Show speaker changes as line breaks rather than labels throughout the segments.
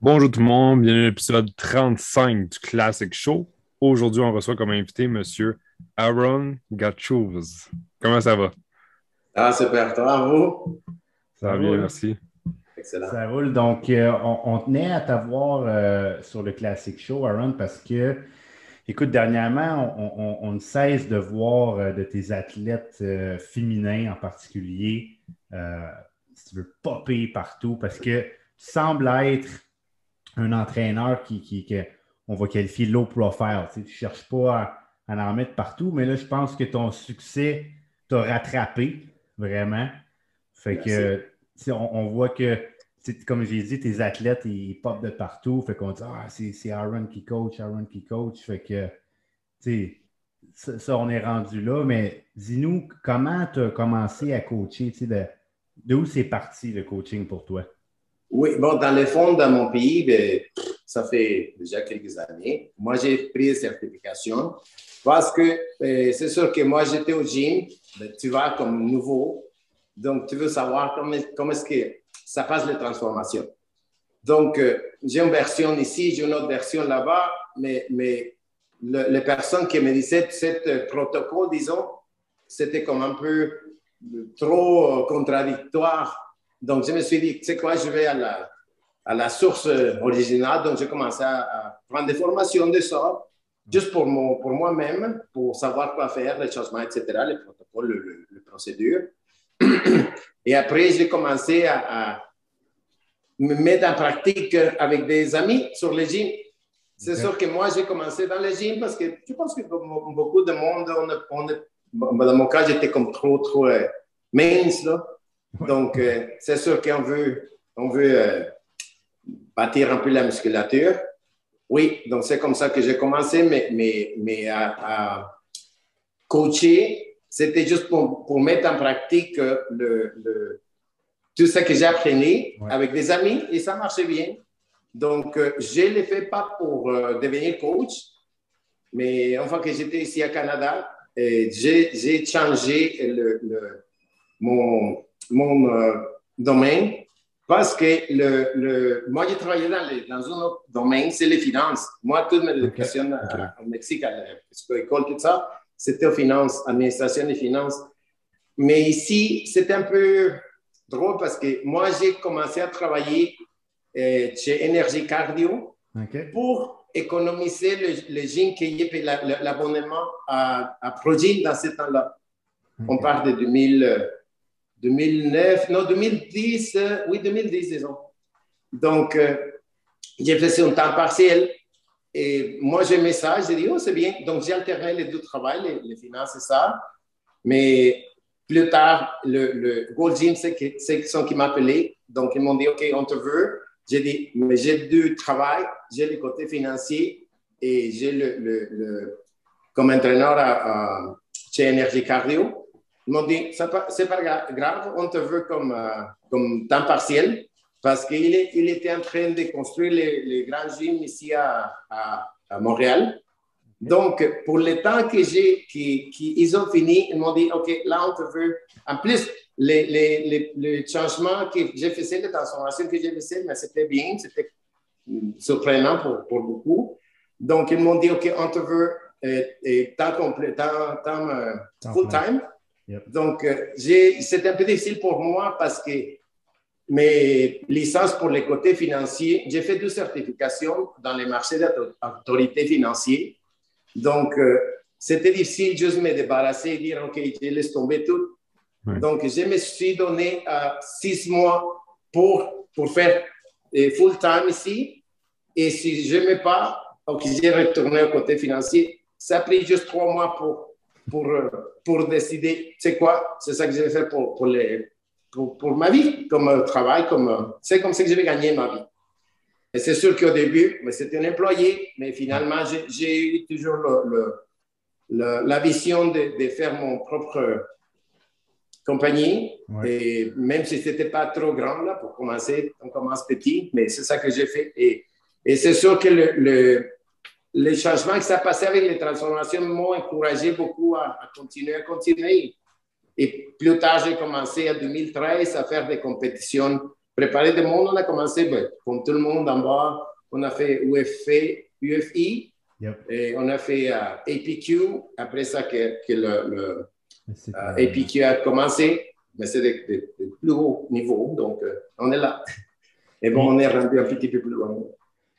Bonjour tout le monde, bienvenue à l'épisode 35 du Classic Show. Aujourd'hui, on reçoit comme invité M. Aaron Gatchouz. Comment ça va?
Ah, super. Toi, vous?
Ça va bien, merci.
Excellent. Ça roule. Donc, euh, on, tenait à t'avoir euh, sur le Classic Show, Aaron, parce que, écoute, dernièrement, on, ne cesse de voir euh, de tes athlètes féminins en particulier, si tu veux, popper partout, parce que tu sembles être un entraîneur qui, qui, on va qualifier low profile. Tu ne cherches pas à, en mettre partout, mais là, je pense que ton succès t'a rattrapé, vraiment. Fait que, on, voit que, comme j'ai dit, tes athlètes, ils popent de partout. Fait qu'on dit, ah, c'est Aaron qui coach, Aaron qui coach. Fait que, tu sais, ça, on est rendu là. Mais dis-nous, comment tu as commencé à coacher? De, de où c'est parti le coaching pour toi?
Oui, bon, dans le fond, dans mon pays, ben, ça fait déjà quelques années. Moi, j'ai pris des certifications parce que euh, c'est sûr que moi, j'étais au gym, ben, tu vas comme nouveau, donc tu veux savoir comment, comment est-ce que ça passe les transformations. Donc, euh, j'ai une version ici, j'ai une autre version là-bas, mais, mais les personnes qui me disaient ce protocole, disons, c'était comme un peu trop contradictoire donc, je me suis dit, tu sais quoi, je vais à la, à la source originale. Donc, j'ai commencé à, prendre des formations de ça, juste pour, pour moi-même, pour savoir quoi faire, les changements, etc., les protocoles, les procédures. Et après, j'ai commencé à, me mettre en pratique avec des amis sur les gyms. C'est sûr que moi, j'ai commencé dans les gyms parce que je pense que beaucoup de monde, on, dans mon cas, j'étais comme trop, trop euh, mince, là. Donc, euh, c'est sûr qu'on veut, on veut euh, bâtir un peu la musculature. Oui, donc c'est comme ça que j'ai commencé, mais, mais, mais à, coacher, c'était juste pour, pour, mettre en pratique euh, le, tout ce que j'ai appris avec des amis et ça marchait bien. Donc, je ne l'ai fait pas pour devenir coach, mais enfin que j'étais ici à Canada, j'ai changé le, le, mon, mon euh, domaine parce que le, le moi, j'ai travaillé dans, dans un autre domaine, c'est les finances. Moi, toute ma éducation au Mexique, à l'école, tout ça, c'était aux finances, administration des finances. Mais ici, c'était un peu drôle parce que moi, j'ai commencé à travailler euh, chez Énergie Cardio pour économiser le, le jean qui l'abonnement à, à dans ce temps-là. On parle de 2000. 2009, non, 2010, euh, oui, 2010, disons. Donc, euh, j'ai fait un temps partiel et moi, j'ai ça, j'ai dit, oh, c'est bien. Donc, j'ai alterné les deux travaux, les, finances et ça. Mais plus tard, le, Gold Gym, c'est qui, qui m'appelaient. Donc, ils m'ont dit, OK, on te veut. J'ai dit, mais j'ai deux travaux. J'ai le côté financier et j'ai le, comme entraîneur à, chez Énergie Cardio. Ils m'ont dit, c'est pas grave, on te veut comme, euh, comme temps partiel parce qu'il il était en train de construire les, les grands gyms ici à, à, Montréal. Donc, pour le temps que j'ai, qu'ils ont fini, ils m'ont dit, OK, là, on te veut. En plus, les, les, les, changements que j'ai fait, les transformations que j'ai fait, mais c'était bien, c'était surprenant pour, pour, beaucoup. Donc, ils m'ont dit, OK, on te veut euh, et temps complet, temps, temps, euh, full Donc, euh, c'est un peu difficile pour moi parce que mes licences pour les côtés financiers, j'ai fait deux certifications dans les marchés d'autorité financière. Donc, euh, c'était difficile juste me débarrasser et dire, OK, je laisse tomber tout. Donc, je me suis donné euh, six mois pour, pour faire full time ici. Et si je n'aimais pas, OK, j'ai retourné au côté financier. Ça a pris juste trois mois pour pour, pour décider, c'est quoi, c'est ça que je vais faire pour, pour, les, pour, pour, ma vie, comme travail, comme, c'est comme ça que je vais gagner ma vie. Et c'est sûr qu'au début, c'était un employé, mais finalement, j'ai eu toujours le, le, la vision de, de, faire mon propre compagnie. Et même si ce n'était pas trop grand, là, pour commencer, on commence petit, mais c'est ça que j'ai fait. Et, et c'est sûr que le, les changements qui s'est passé avec les transformations m'ont encouragé beaucoup à, continuer, à continuer. Et plus tard, j'ai commencé en 2013 à faire des compétitions préparer des monde. On a commencé, ben, comme tout le monde en bas, on a fait UFI, UFI et on a fait euh, APQ. Après ça, que, que le, le euh, APQ a commencé, mais c'est des, plus hauts niveaux. Donc, euh, on est là. Et bon, on est rendu un petit peu plus loin.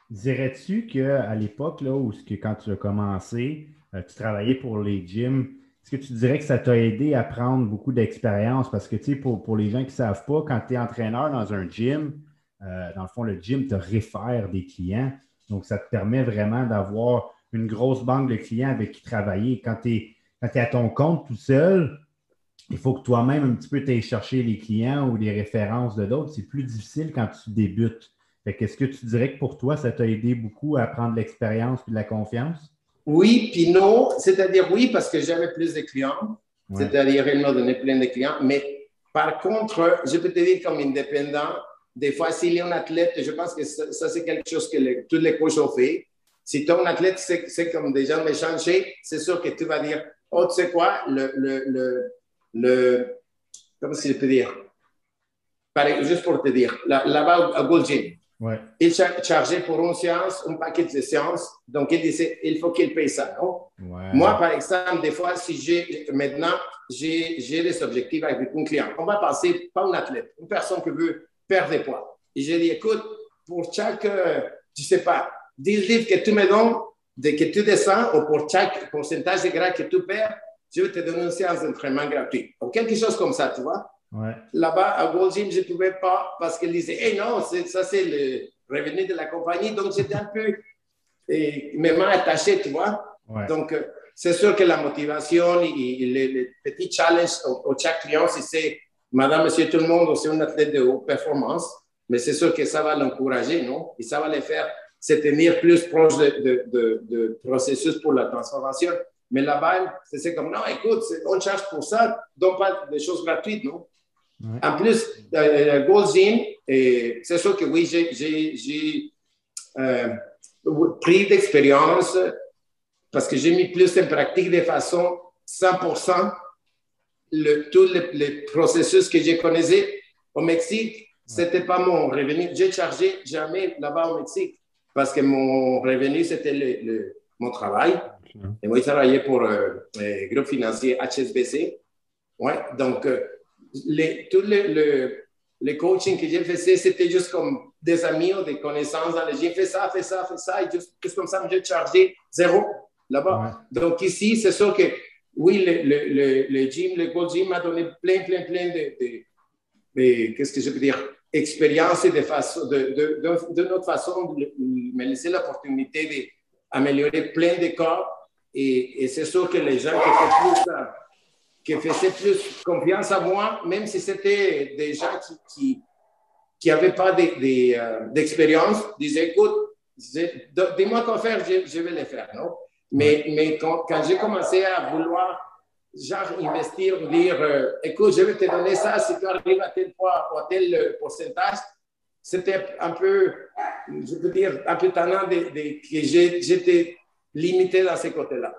Dirais-tu qu'à l'époque, là, où que quand tu as commencé, tu travaillais pour les gyms, est-ce que tu dirais que ça t'a aidé à prendre beaucoup d'expérience? Parce que, tu sais, pour, les gens qui ne savent pas, quand tu es entraîneur dans un gym, dans le fond, le gym te réfère des clients. Donc, ça te permet vraiment d'avoir une grosse banque de clients avec qui travailler. Quand tu es, es, à ton compte tout seul, il faut que toi-même un petit peu t'ailles chercher les clients ou les références de d'autres. C'est plus difficile quand tu débutes. Est-ce que tu dirais que pour toi, ça t'a aidé beaucoup à prendre l'expérience et de la confiance?
Oui, puis non. C'est-à-dire oui, parce que j'avais plus de clients. C'est-à-dire, il me donnait plein de clients. Mais par contre, je peux te dire comme indépendant, des fois, s'il y a un athlète, je pense que ça, c'est quelque chose que tous les coachs ont fait. Si ton athlète, c'est comme déjà m'échanger, c'est sûr que tu vas dire, oh, tu sais quoi, le, le, le, le comment je peux dire? juste pour te dire, là-bas à Gold Il chargeait pour une séance, un paquet de séances, donc il disait, il faut qu'il paye ça, non? Moi, par exemple, des fois, si j'ai, maintenant, j'ai des objectifs avec un client, on va passer, pas un athlète, une personne qui veut perdre des poids. Et j'ai dit, écoute, pour chaque, euh, je sais pas, 10 livres que tu me donnes, de, que tu descends, ou pour chaque pourcentage de gras que tu perds, je vais te donner une séance d'entraînement gratuite. Ou quelque chose comme ça, tu vois? Là-bas, à Gold Gym, je ne pouvais pas parce qu'elle disait, hey, non, ça c'est le revenu de la compagnie. Donc, j'étais un peu, et, mes mains attachées, tu vois. Donc, euh, c'est sûr que la motivation et, les, petits challenges au, chaque client, si c'est madame, monsieur, tout le monde, c'est un athlète de haute performance, mais c'est sûr que ça va l'encourager, non? Et ça va les faire se tenir plus proche de, processus pour la transformation. Mais là-bas, c'est comme, non, écoute, on charge pour ça, donc pas des choses gratuites, non? En plus, euh, Goldstein, c'est sûr que oui, j'ai euh, pris d'expérience parce que j'ai mis plus en pratique de façon 100% le, tous les, processus que je connaissais au Mexique. C'était pas mon revenu. J'ai chargé jamais là-bas au Mexique parce que mon revenu, c'était le, mon travail. Et moi, je travaillais pour euh, le groupe financier HSBC. Ouais, donc, euh, les, tous les, les, coachings que j'ai fait, c'était juste comme des amis ou des connaissances J'ai fait ça, fait ça, fait ça, et juste, comme ça, j'ai chargé zéro là-bas. Donc, ici, c'est sûr que oui, le, le, le, gym, le Gold Gym m'a donné plein, plein, plein de, de, qu'est-ce que je peux dire, expérience et de, façon, de, de, de, notre façon de me laisser l'opportunité d'améliorer plein de corps. Et, et c'est sûr que les gens qui, plus, qui faisaient plus confiance à moi, même si c'était des gens qui qui n'avaient pas euh, d'expérience, de, disaient, écoute, dis-moi quoi faire, je, je vais le faire. Non? Mais, mais quand, quand j'ai commencé à vouloir genre investir, dire euh, écoute, je vais te donner ça si tu arrives à tel point ou à tel euh, pourcentage, c'était un peu, je peux dire, un peu tannant de, de, que j'étais limité dans ces côtés-là.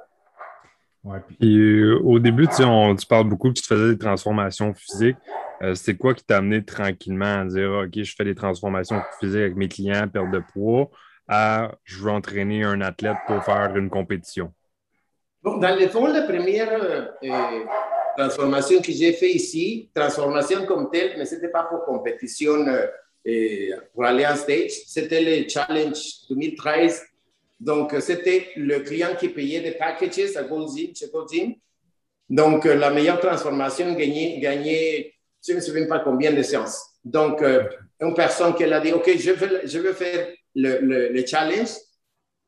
Ouais, puis... Euh, au début, tu, on, tu parles beaucoup que tu faisais des transformations physiques. c'est quoi qui t'a amené tranquillement à dire OK, je fais des transformations physiques avec mes clients, perte de poids à je veux entraîner un athlète pour faire une compétition?
Bon, dans le fond, la première euh, transformation que j'ai fait ici, transformation comme telle, mais ce n'était pas pour compétition, euh, pour aller en stage, c'était le Challenge 2013. Donc, c'était le client qui payait des packages à Gym, chez Gym. Donc, la meilleure transformation gagnait, gagnait je ne me souviens pas combien de séances. Donc, euh, une personne qui a dit, OK, je veux, je veux faire le, le, challenge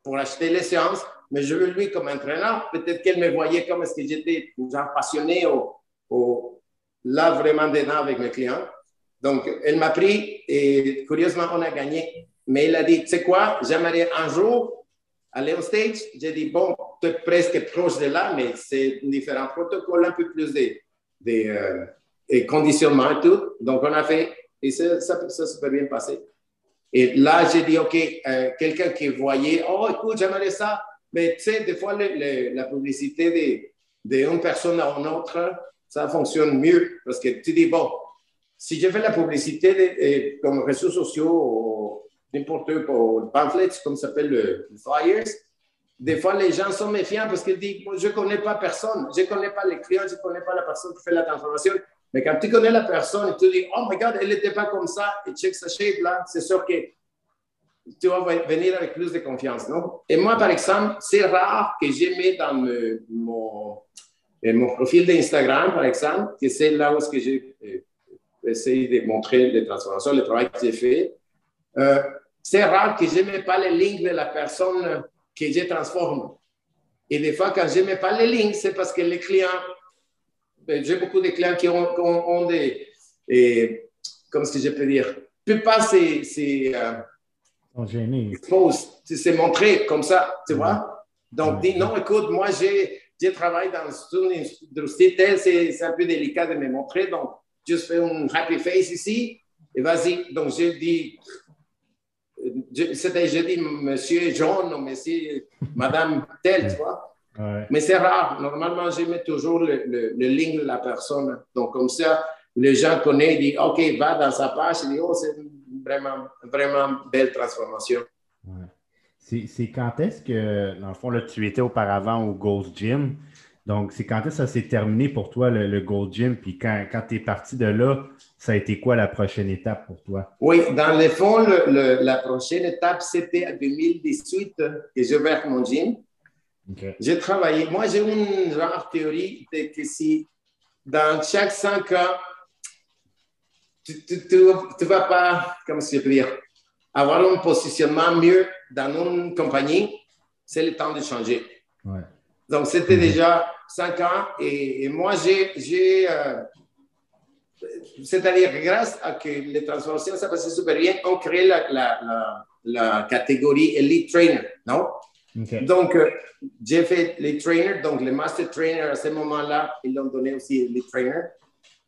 pour acheter les séances, mais je veux lui comme entraîneur. Peut-être qu'elle me voyait comme est-ce que j'étais genre passionné ou, là vraiment dedans avec mes clients. Donc, elle m'a pris et curieusement, on a gagné. Mais elle a dit, tu sais quoi, j'aimerais un jour aller au stage. J'ai dit, bon, tu es presque proche de là, mais c'est un différent protocole, un peu plus de, de euh, conditionnement et tout. Donc, on a fait, et ça, ça, ça s'est bien passé. Et là, j'ai dit, OK, euh, quelqu'un qui voyait, oh, écoute, j'aimerais ça. Mais tu sais, des fois, la publicité d'une personne à une autre, ça fonctionne mieux parce que tu dis, bon, si je fais la publicité de, comme réseaux sociaux, n'importe quoi, pamphlets, comme ça s'appelle le, flyers, des fois les gens sont méfiants parce qu'ils disent Je ne connais pas personne, je ne connais pas les clients, je ne connais pas la personne qui fait la transformation. Mais quand tu connais la personne et tu dis Oh my God, elle n'était pas comme ça, et check sa shape là, c'est sûr que tu vas venir avec plus de confiance. Non? Et moi, par exemple, c'est rare que je mette dans mon, mon profil d'Instagram, par exemple, que c'est là où que j'ai euh, essayé de montrer les transformations, le travail que j'ai fait. Euh, c'est rare que je ne mette pas les lignes de la personne que je transforme. Et des fois, quand je ne mets pas les lignes, c'est parce que les clients, ben, j'ai beaucoup de clients qui ont, ont, des, et, comment est-ce que je peux dire, ne pas c'est, c'est euh, c'est montré comme ça, tu vois? Donc, dis non, écoute, moi, j'ai, j'ai travaillé dans une industrie telle, c'est, un peu délicat de me montrer, donc, juste fais un happy face ici, et vas-y. Donc, je dis, c'était, je dis monsieur John ou monsieur, madame telle, tu vois. Mais c'est rare. Normalement, je mets toujours le, le, le, link de la personne. Donc, comme ça, les gens connaissent, disent, OK, va dans sa page, ils disent, oh, c'est vraiment, vraiment belle transformation.
C'est quand est-ce que, dans le fond, là, tu étais auparavant au Ghost Gym? Donc, c'est quand est-ce que ça s'est terminé pour toi, le, le Gold Gym? Puis quand, quand tu es parti de là, ça a été quoi la prochaine étape pour toi?
Oui, dans le fond, le, la prochaine étape, c'était en 2018 que j'ai ouvert mon gym. J'ai travaillé. Moi, j'ai une genre théorie de que si dans chaque cinq ans, tu ne vas pas, comment je peux dire, avoir un positionnement mieux dans une compagnie, c'est le temps de changer. Donc, c'était mhm. déjà cinq ans et, moi, j'ai, euh, c'est-à-dire grâce à que les transformations, ça passait super bien, on crée la, la, la, catégorie Elite Trainer, non? Donc, euh, j'ai fait les trainers, donc les master trainers à ce moment-là, ils l'ont donné aussi les trainers.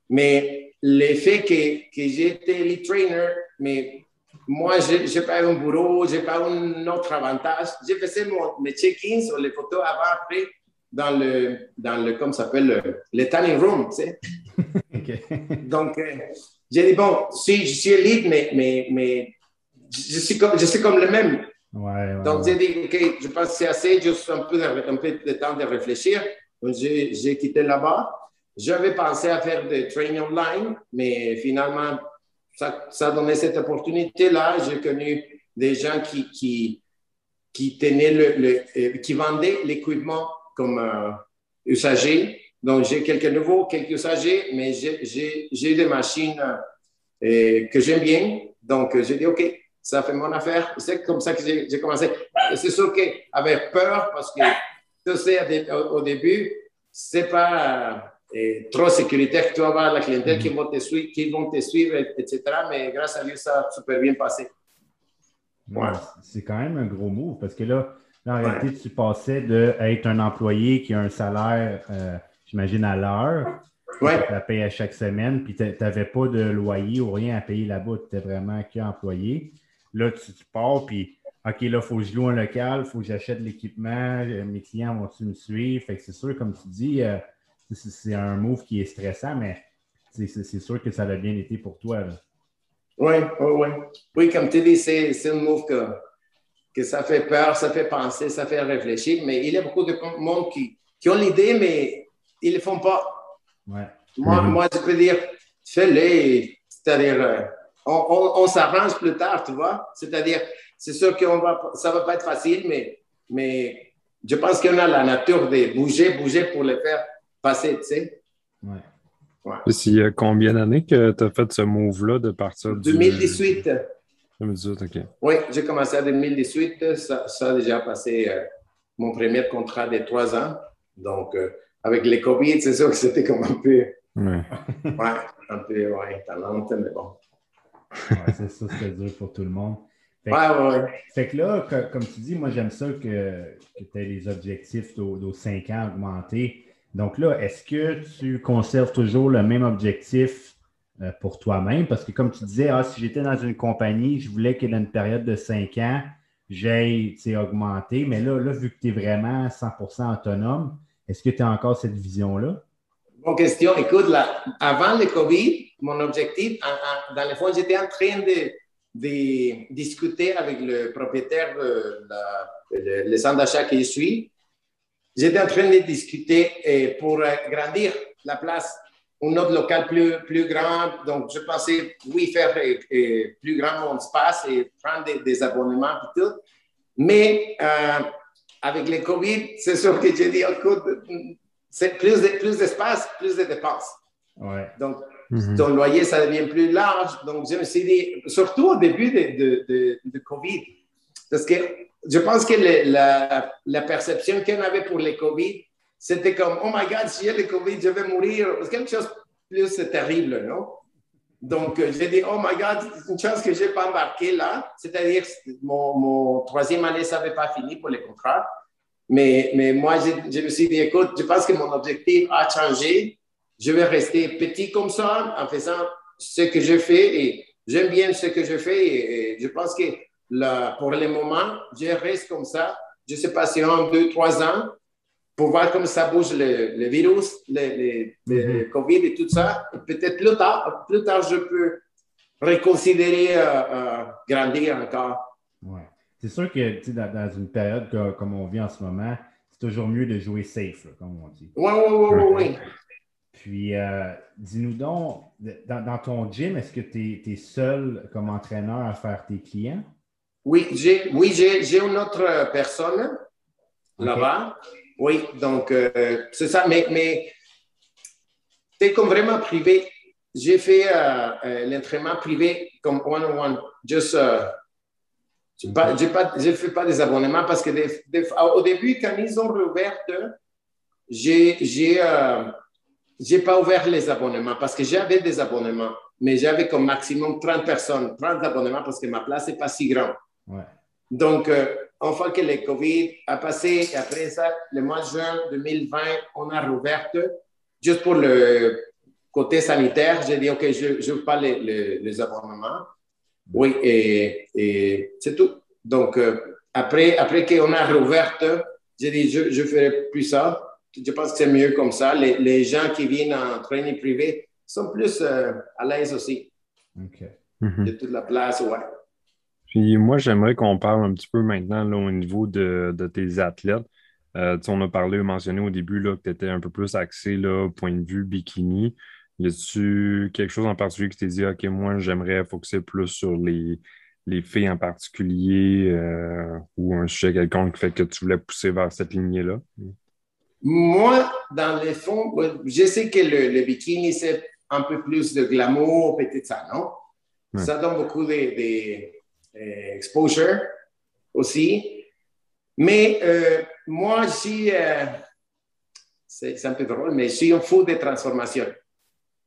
Mais le fait que, que j'étais lead trainer, mais moi, je n'ai pas un bureau, je n'ai pas un autre avantage. J'ai fait mon, mes check-ins sur les photos avant, après, dans le, dans le comme s'appelle, le, le tanning room, tu sais. Donc, euh, j'ai dit, bon, si je suis lead, mais, mais, mais je, suis comme, je suis comme le même. Donc, j'ai dit, OK, je pense que c'est assez, juste un peu, un peu de temps de réfléchir. Donc, j'ai quitté là-bas. J'avais pensé à faire des training online, mais finalement, ça, ça donnait cette opportunité-là. J'ai connu des gens qui, qui, qui tenaient le, euh, qui vendaient l'équipement comme euh, usager. Donc, j'ai quelques nouveaux, quelques usagers, mais j'ai des machines euh, que j'aime bien. Donc, j'ai dit, OK, ça fait mon affaire. C'est comme ça que j'ai commencé. C'est sûr qu'avec peur, parce que tu sais, au début, c'est pas trop sécuritaire que tu vas avoir la clientèle qui, vont te suivre, qui vont te suivre, etc. Mais grâce à Dieu, ça a super bien passé.
C'est quand même un gros move parce que là, en réalité, tu passais d'être un employé qui a un salaire, euh, j'imagine, à l'heure.
Ouais.
Tu payé à chaque semaine, puis tu n'avais pas de loyer ou rien à payer là-bas. Tu étais vraiment qu'employé. Là, tu, pars, puis OK, là, il faut que je loue un local, il faut que j'achète l'équipement, mes clients vont-tu me suivre? Fait que c'est sûr, comme tu dis, euh, c'est un move qui est stressant, mais c'est sûr que ça a bien été pour toi.
Oui, oui, oui. Oui, comme tu dis, c'est un move que, que ça fait peur, ça fait penser, ça fait réfléchir, mais il y a beaucoup de monde qui, qui ont l'idée, mais ils ne le font pas.
Ouais.
Moi, mm-hmm. moi, je peux dire, fais-le. C'est-à-dire, euh, on, on, s'arrange plus tard, tu vois. C'est-à-dire, c'est sûr que va, ça ne va pas être facile, mais, mais je pense qu'on a la nature de bouger, bouger pour le faire passé, tu sais.
Ouais.
Ouais. Il y a combien d'années que tu as fait ce move-là de partir
du... 2018.
2018, OK.
Oui, j'ai commencé en 2018. Ça, ça, a déjà passé euh, mon premier contrat de trois ans. Donc, euh, avec les COVID, c'est sûr que c'était comme un peu...
Ouais.
ouais un peu, ouais, talente, mais bon.
Ouais, c'est ça, c'était dur pour tout le monde.
Fait que, ouais, ouais.
Fait que là, comme tu dis, moi, j'aime ça que, que tu aies les objectifs d'aux 5 ans augmentés. Donc là, est-ce que tu conserves toujours le même objectif euh, pour toi-même? Parce que comme tu disais, ah, si j'étais dans une compagnie, je voulais qu'il y ait une période de cinq ans, j'aille augmenter. Mais là, là, vu que tu es vraiment 100% autonome, est-ce que tu as encore cette vision-là?
Bonne question. Écoute, là, avant le COVID, mon objectif, dans le fond, j'étais en train de, discuter avec le propriétaire de la, le, centre d'achat que je suis. J'étais en train de discuter eh, pour grandir la place, un autre local plus, plus grand. Donc, je pensais, oui, faire eh, eh, plus grand mon espace et prendre des, abonnements et tout. Mais euh, avec le COVID, c'est sûr que j'ai dit, écoute, c'est plus d'espace, de, plus, de dépenses.
Ouais.
Donc, mhm. ton loyer, ça devient plus large. Donc, je me suis dit, surtout au début de, de, de COVID, parce que je pense que la, perception qu'on avait pour le COVID, c'était comme, oh my God, si j'ai le COVID, je vais mourir. C'est quelque chose de plus terrible, non? Donc, euh, j'ai dit, oh my God, c'est une chance que je n'ai pas embarqué là. C'est-à-dire, mon, mon, troisième année, ça n'avait pas fini pour les contrats. Mais, mais moi, je, me suis dit, écoute, je pense que mon objectif a changé. Je vais rester petit comme ça en faisant ce que je fais et j'aime bien ce que je fais et je pense que pour le moment, je reste comme ça. Je ne sais pas si en deux, trois ans, pour voir comment ça bouge le, virus, le, mhm. COVID et tout ça. Peut-être plus tard, plus tard, je peux reconsidérer euh, euh, grandir encore.
Ouais. C'est sûr que dans, dans, une période comme on vit en ce moment, c'est toujours mieux de jouer safe, comme on dit.
Oui, oui, oui, oui.
Puis, euh, dis-nous donc, dans, ton gym, est-ce que tu es, seul comme entraîneur à faire tes clients?
Oui, j'ai oui, j'ai une autre personne là-bas. Oui, donc euh, c'est ça. Mais, mais c'est comme vraiment privé. J'ai fait euh, euh, l'entraînement privé comme one-on-one. Juste, je ne fais pas des abonnements parce que au début, quand ils ont rouvert, j'ai j'ai pas ouvert les abonnements parce que j'avais des abonnements, mais j'avais comme maximum 30 personnes, 30 abonnements parce que ma place n'est pas si grande. Donc, euh, une fois que le COVID a passé, et après ça, le mois de juin 2020, on a rouvert. Juste pour le côté sanitaire, j'ai dit, OK, je n'ouvre pas les, les, abonnements. Oui, et, et c'est tout. Donc, euh, après, après qu'on a rouvert, j'ai dit, je ne ferai plus ça. Je pense que c'est mieux comme ça. Les, les, gens qui viennent en training privé sont plus euh, à l'aise aussi.
OK.
De toute la place, ouais.
Puis moi, j'aimerais qu'on parle un petit peu maintenant au niveau de, tes athlètes. Euh, on a parlé, mentionné au début là, que tu étais un peu plus axé là, point de vue bikini. Y a-tu quelque chose en particulier qui t'es dit, OK, moi, j'aimerais focuser plus sur les, les filles en particulier euh, ou un sujet quelconque qui fait que tu voulais pousser vers cette lignée-là?
Moi, dans les fonds, je sais que le, bikini, c'est un peu plus de glamour, peut-être ça, non? Ça donne beaucoup de euh, exposure aussi. Mais euh, moi, je euh, c'est un peu drôle, mais je suis un fou de transformation.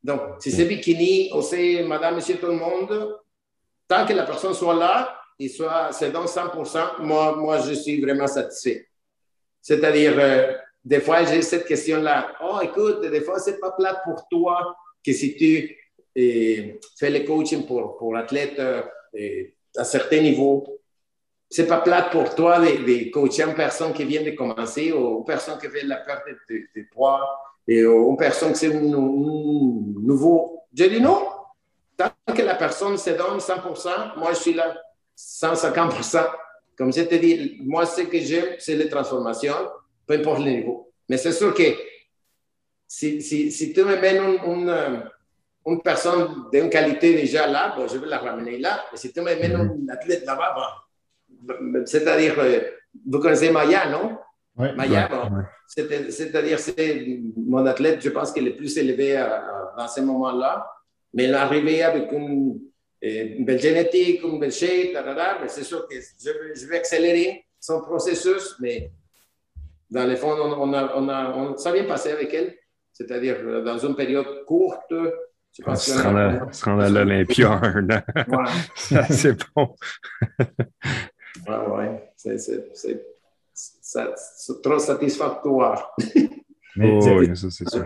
Donc, si c'est bikini ou c'est madame, monsieur, tout le monde, tant que la personne soit là et soit, c'est dans 100%, moi, moi, je suis vraiment satisfait. C'est-à-dire, des fois, j'ai cette question-là. Oh, écoute, des fois, c'est pas plat pour toi que si tu fais le coaching pour, pour athlètes à certains niveaux. C'est pas plate pour toi de, de, coacher une personne qui vient de commencer ou une personne qui fait la perte de, poids et une personne qui c'est un, nouveau. Je dis non. Tant que la personne se donne 100%, moi je suis là 150%. Comme je te dis, moi ce que j'aime, c'est les transformations, peu importe le niveau. Mais c'est sûr que si, tu me mets une, une personne d'une qualité déjà là, bon, je vais la ramener là. Mais si tu me mets un athlète là-bas, c'est-à-dire, euh, vous connaissez Maya, non?
Oui.
Maya, bon, c'est-à-dire, c'est mon athlète, je pense qu'il est plus élevé à, à, ce moment-là. Mais il est arrivé avec une, une, belle génétique, une belle shape, mais c'est sûr que je, je, vais accélérer son processus, mais dans le fond, on, a, on a, on, ça vient passer avec elle. C'est-à-dire, euh, dans une période courte,
je pense se rendre à, l'Olympia un an. c'est bon.
ouais, ouais. C'est trop satisfactoire.
Mais, oh, oui, ça, c'est sûr.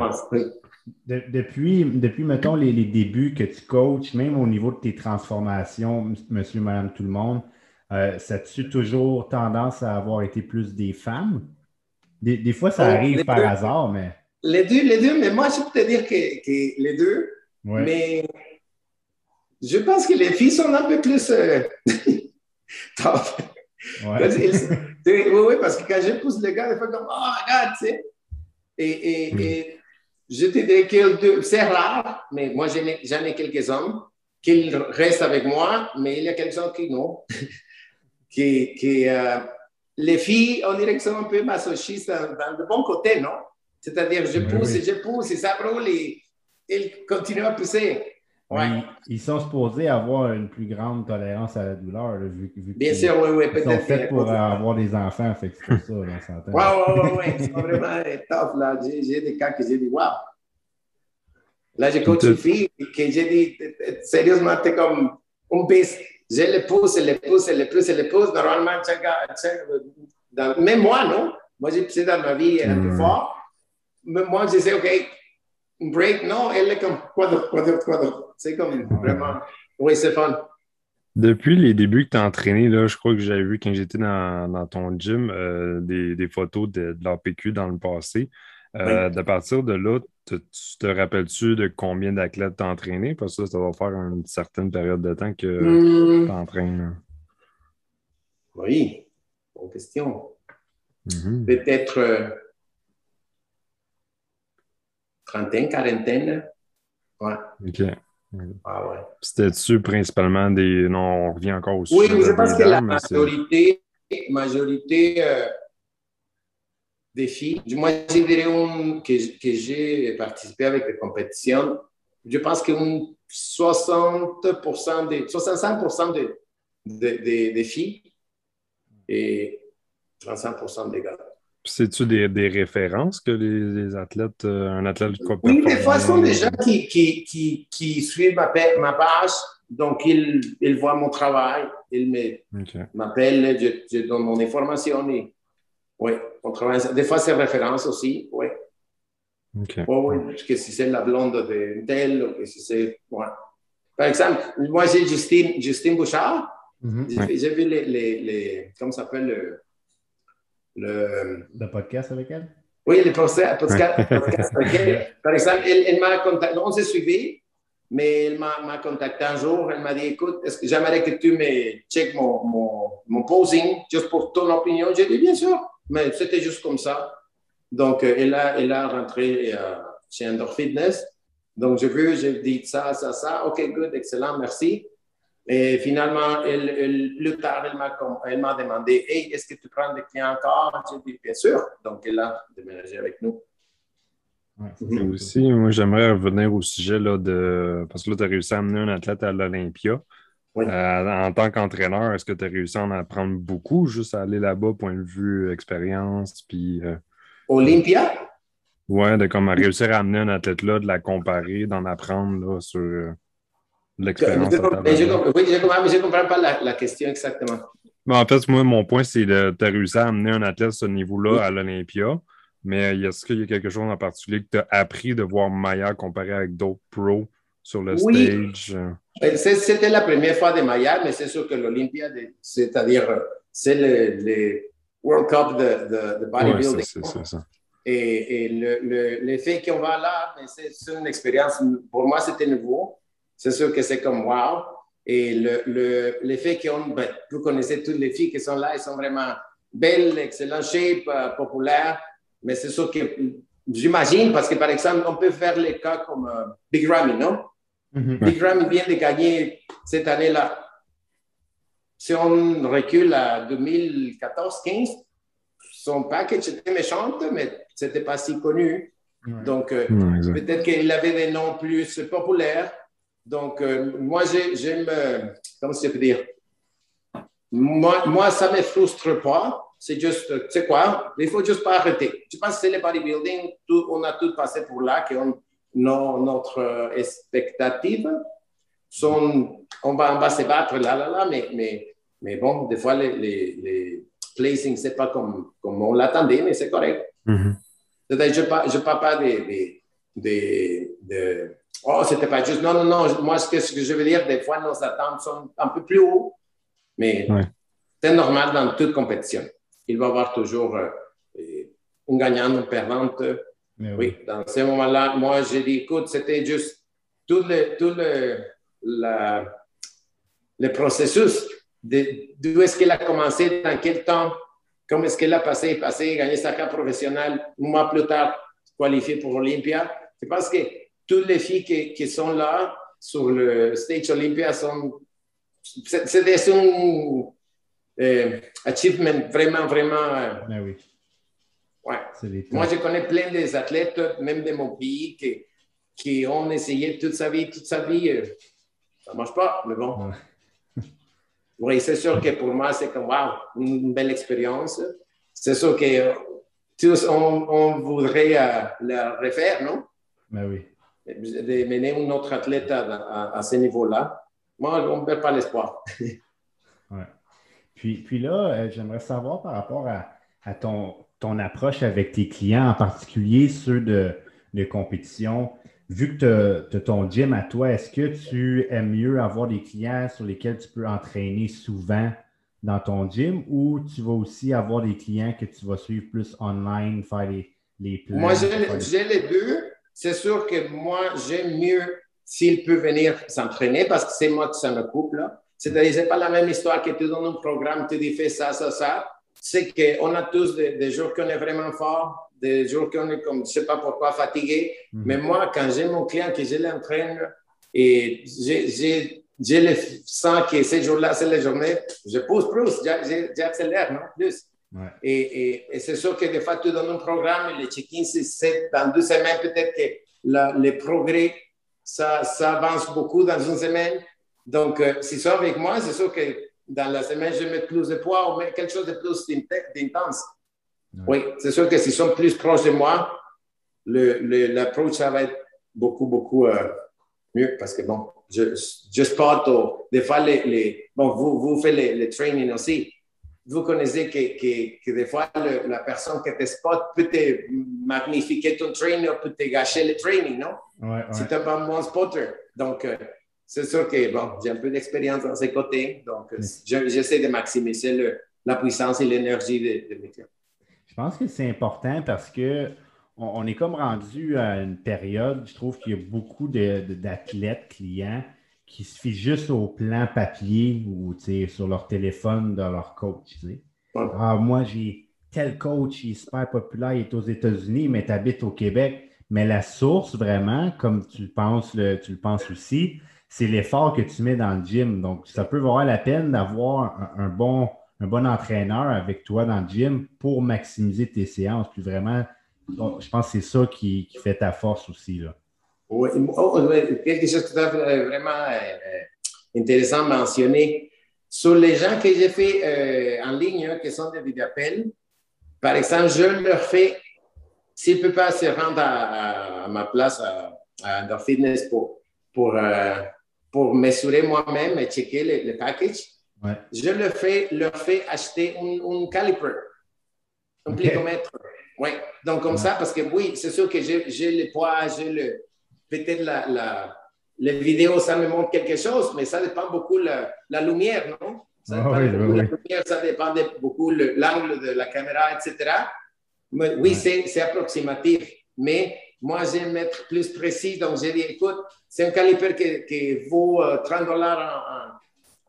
depuis, depuis, mettons, les, les, débuts que tu coaches, même au niveau de tes transformations, monsieur, madame, tout le monde, euh, ça tu toujours tendance à avoir été plus des femmes? Des, des fois, ça oh, arrive par hasard, mais.
Les deux, les deux, mais moi, je peux te dire que, que les deux,
Ouais.
mais je pense que les filles sont un peu plus euh, tough.
Ouais.
Oui, oui, parce que quand je pousse le gars, il fait comme, oh, regarde, tu sais. Et, et,
Mm.
et je te dirais que c'est rare, mais moi, j'en ai, quelques hommes qui restent avec moi, mais il y a quelques-uns qui non. qui, qui, euh, les filles, on dirait que sont un peu masochistes dans, dans le bon côté, non? C'est-à-dire, je
Oui,
pousse
oui.
et je pousse et ça brûle et ils continuent à pousser. Ouais.
Ils, ils sont supposés avoir une plus grande tolérance à la douleur, là, vu, vu
Bien
qu'ils-
sûr, oui, oui,
Ils sont
peut-être.
faits pour avoir des enfants, fait que c'est pour ça, là, s'entend.
Ouais, ouais, c'est vraiment tough, là. J'ai j'ai des cas que j'ai dit, waouh. Là, j'ai coach une fille que j'ai dit, sérieusement, t'es comme un beast. Je le pousse, je le pousse, je le pousse, je le pousse. Normalement, chaque gars, chaque- dans- même moi, non? Moi, j'ai poussé dans ma vie un peu fort. Mais moi, je sais, OK, break, non, elle est comme, quoi d'autre, quoi d'autre, quoi d'autre. C'est comme vraiment, oui, c'est fun.
Depuis les débuts que tu as entraîné, là, je crois que j'avais vu quand j'étais dans, dans ton gym euh, des, des photos de, de l'APQ dans le passé. Euh, De partir de là, te- tu te rappelles-tu de combien d'athlètes tu as entraîné? Parce que ça, ça va faire une certaine période de temps que
Hmm,
tu entraînes.
Oui, bonne question.
Mhm.
peut-être euh, trentaine, quarantaine. Ouais.
OK.
Ah ouais.
C'était-tu principalement des. Non, on revient encore au
Oui,
sujet
mais je pense que la majorité, majorité euh, des filles, moi je dirais que, que j'ai participé avec des compétitions, je pense qu'un 60%, des, 65% des de, de- des filles et 35% des gars.
C'est-tu des, des références que les, les athlètes, euh, un athlète de
Oui, des fois, ce sont des gens qui, qui, qui, qui suivent ma, pa- ma page, donc ils, ils voient mon travail, ils m'appellent, je, je donne mon information. Et, oui, on travaille. Des fois, c'est référence aussi, oui.
OK.
Oui, oui, que si c'est la blonde de telle, ou que si c'est. ouais. Par exemple, moi, j'ai Justine, Justine Bouchard.
Mhm.
J'ai vu les, les, les. Comment ça s'appelle le. le
podcast avec elle?
oui, les podcasts. podcasts, podcasts, ok. Par exemple, elle, elle m'a contacté. On s'est suivi, mais elle m'a m'a contacté un jour. Elle m'a dit Écoute, est-ce que j'aimerais que tu me checkes mon, mon, mon posing, juste pour ton opinion. J'ai dit Bien sûr, mais c'était juste comme ça. Donc, euh, elle, a, elle a rentré euh, chez Endor Fitness. Donc, j'ai vu, j'ai dit ça, ça, ça. OK, good, excellent, merci. Et finalement, elle, elle- plus tard, elle m'a demandé Hey, est-ce que tu prends des clients encore J'ai dit Bien sûr. Donc, elle a déménagé avec nous.
Ouais.
Aussi, moi, j'aimerais revenir au sujet là, de. Parce que là, tu as réussi à amener un athlète à l'Olympia.
Oui.
Euh, en tant qu'entraîneur, est-ce que tu as réussi à en apprendre beaucoup, juste à aller là-bas, point de vue expérience, puis euh,
Olympia?
Ouais, de comme réussir à amener un athlète là, de la comparer, d'en apprendre là, sur euh, l'expérience.
Mais je, oui, je comprends, mais je ne comprends pas la, la question exactement.
En fait, moi, mon point, c'est que tu as réussi à amener un athlète à ce niveau-là à l'Olympia. Mais est-ce qu'il y a quelque chose en particulier que tu as appris de voir Maya comparé avec d'autres pros sur le
Oui.
stage? euh?
C'était la première fois de Maya, mais c'est sûr que l'Olympia, c'est-à-dire, euh, c'est le, le World Cup de, de, bodybuilding.
c'est- ça.
Et, et le, le, qu'on va là, c'est une expérience, pour moi, c'était nouveau. C'est sûr que c'est comme wow. Et le, le, le fait qu'on, ben, vous connaissez toutes les filles qui sont là, elles sont vraiment belles, excellentes shape, euh, populaires. Mais c'est sûr que j'imagine, parce que par exemple, on peut faire les cas comme euh, Big Ramy, non?
Mhm.
Big Ramy vient de gagner cette année-là. Si on recule à 2014-15, son package était méchant, mais c'était pas si connu.
Ouais.
Donc, euh,
Ouais,
peut-être qu'il avait des noms plus populaires. Donc, euh, moi, j'ai- j'aime, euh, comment je peux dire, moi, moi, ça me frustre pas. C'est juste, euh, tu sais quoi, il faut juste pas arrêter. Je pense que c'est le bodybuilding, tout, on a tout passé pour là, que on, nos- notre expectative sont, on va, on va se battre là, là, là, mais, mais, mais bon, des fois, les, les, les placings, c'est pas comme, comme on l'attendait, mais c'est correct.
Mhm.
C'est-à-dire, je ne parle pas des. des, des, de- oh, c'était pas juste. Non, non, non. Moi, ce que, ce que je veux dire, des fois, nos attentes sont un peu plus hautes, mais
Ouais.
c'est normal dans toute compétition. Il va y avoir toujours euh, un gagnant, une perdante. Oui. dans ce moment-là, moi, j'ai dit, écoute, c'était juste tout le, tout le, le processus d'où est-ce qu'elle a commencé, dans quel temps, comment est-ce qu'elle a passé, passé, gagné sa carte professionnelle, un mois plus tard, qualifié pour Olympia. C'est parce que toutes les filles qui, qui sont là sur le stage Olympia sont. C'est un euh, achievement vraiment, vraiment.
Ben oui.
Ouais. Moi, je connais plein des athlètes, même de mon pays, qui, qui ont essayé toute sa vie, toute sa vie. Euh, ça ne marche pas, mais bon. Oui, c'est sûr que pour moi, c'est comme, wow, une belle expérience. C'est sûr que tous, on, voudrait euh, le refaire, non?
Ben oui.
De mener un autre athlète à, ce niveau-là. Moi, on ne perd pas l'espoir.
ouais. Puis, puis là, euh, j'aimerais savoir par rapport à, ton, ton approche avec tes clients, en particulier ceux de, de compétition vu que tu as, ton gym à toi, est-ce que tu aimes mieux avoir des clients sur lesquels tu peux entraîner souvent dans ton gym ou tu vas aussi avoir des clients que tu vas suivre plus online, faire les, les plans?
Moi, j'ai les... deux. C'est sûr que moi, j'aime mieux s'il peut venir s'entraîner parce que c'est moi qui s'en occupe. C'est-à-dire, ce n'est pas la même histoire que tu donnes un programme, tu dis fais ça, ça, ça. C'est qu'on a tous des, des jours qu'on est vraiment fort, des jours qu'on est comme, je ne sais pas pourquoi, fatigué. Mhm. Mais moi, quand j'ai mon client, que je l'entraîne et je le sens que ces jours-là, c'est la journée, je pousse plus, j'accélère, non? Plus. Et, et, c'est sûr que des fois, tu donnes un programme, les check-ins, c'est dans deux semaines, peut-être que la, les progrès, ça, ça, avance beaucoup dans une semaine. Donc, euh, si c'est avec moi, c'est sûr que dans la semaine, je mets plus de poids ou quelque chose de plus d'intense. Oui, c'est sûr que s'ils sont plus proches de moi, l'approche, ça va être beaucoup, beaucoup euh, mieux parce que, bon, je, je spot des fois, les, bon, vous, vous faites les, les trainings aussi. Vous connaissez que, que, que des fois, la personne qui te spot peut te magnifier ton training, peut te gâcher le training, non?
Ouais,
C'est un bon spotter. Donc, euh, c'est sûr que, bon, j'ai un peu d'expérience dans ces côtés. Donc, euh, j'essaie de maximiser la puissance et l'énergie de, de mes clients.
Je pense que c'est important parce que on, est comme rendu à une période, je trouve qu'il y a beaucoup d'athlètes, clients qui se fient juste au plan papier ou sur leur téléphone de leur coach. Ah, moi, j'ai tel coach, il est super populaire, il est aux États-Unis, mais tu habites au Québec. Mais la source, vraiment, comme tu le penses, tu le penses aussi, c'est l'effort que tu mets dans le gym. Donc, ça peut valoir la peine d'avoir un bon un bon entraîneur avec toi dans le gym pour maximiser tes séances. Puis vraiment, je pense que c'est ça qui, fait ta force aussi. Là.
Quelque chose de euh, vraiment euh, euh, intéressant à mentionner. Sur les gens que j'ai fait en ligne, hein, qui sont des vidéoappels, par exemple, je leur fais, s'ils ne peuvent pas se rendre à, ma place à, à Fitness pour, pour, pour mesurer moi-même et checker le, le package, je leur fais, leur fais acheter un, caliper, un okay. Oui, donc comme ça, parce que oui, c'est sûr que j'ai le poids, j'ai le. Peut-être la, la, les vidéos, ça me montre quelque chose, mais ça dépend beaucoup de la, la, lumière, non? Ça dépend
ah
beaucoup la lumière, ça dépend beaucoup de l'angle de la caméra, etc. Mais, oui, c'est approximatif, mais moi, j'aime être plus précis, donc j'ai dit, écoute, c'est un caliper qui, qui vaut 30 euh, dollars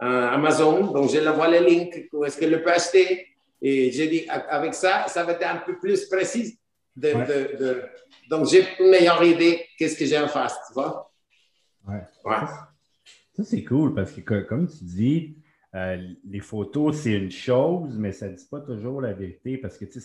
en Amazon. Donc, je l'envoie le link où est-ce qu'elle le peut acheter? Et j'ai dit, avec ça, ça va être un peu plus précis. De, donc, j'ai une meilleure idée qu'est-ce que j'ai en face, tu vois?
Ouais. Ça, c'est cool parce que, comme tu dis, euh, les photos, c'est une chose, mais ça ne dit pas toujours la vérité parce que, tu sais,